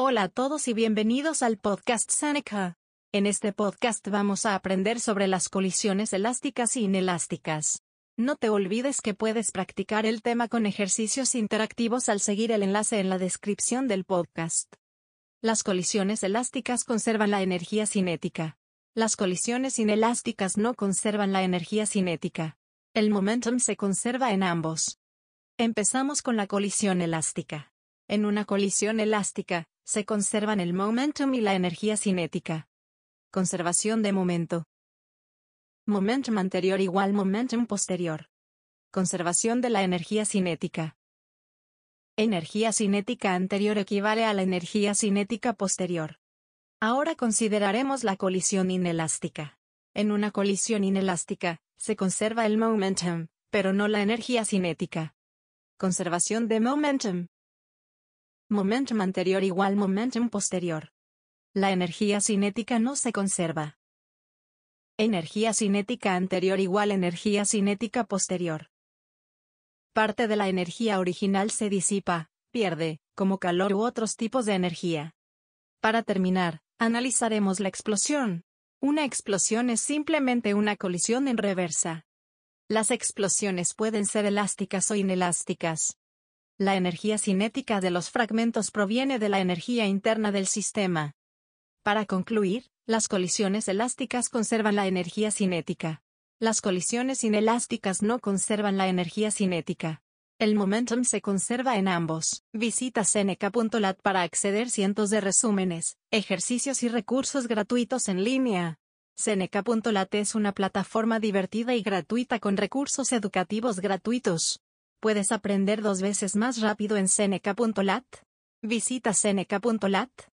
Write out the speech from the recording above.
Hola a todos y bienvenidos al podcast Seneca. En este podcast vamos a aprender sobre las colisiones elásticas y inelásticas. No te olvides que puedes practicar el tema con ejercicios interactivos al seguir el enlace en la descripción del podcast. Las colisiones elásticas conservan la energía cinética. Las colisiones inelásticas no conservan la energía cinética. El momentum se conserva en ambos. Empezamos con la colisión elástica. En una colisión elástica, se conservan el momentum y la energía cinética. Conservación de momento. Momentum anterior igual momentum posterior. Conservación de la energía cinética. Energía cinética anterior equivale a la energía cinética posterior. Ahora consideraremos la colisión inelástica. En una colisión inelástica, se conserva el momentum, pero no la energía cinética. Conservación de momentum. Momentum anterior igual momentum posterior. La energía cinética no se conserva. Energía cinética anterior igual energía cinética posterior. Parte de la energía original se disipa, pierde, como calor u otros tipos de energía. Para terminar, analizaremos la explosión. Una explosión es simplemente una colisión en reversa. Las explosiones pueden ser elásticas o inelásticas. La energía cinética de los fragmentos proviene de la energía interna del sistema. Para concluir, las colisiones elásticas conservan la energía cinética. Las colisiones inelásticas no conservan la energía cinética. El momentum se conserva en ambos. Visita seneca.lat para acceder cientos de resúmenes, ejercicios y recursos gratuitos en línea. Seneca.lat es una plataforma divertida y gratuita con recursos educativos gratuitos. ¿Puedes aprender dos veces más rápido en Seneca.lat? Visita Seneca.lat.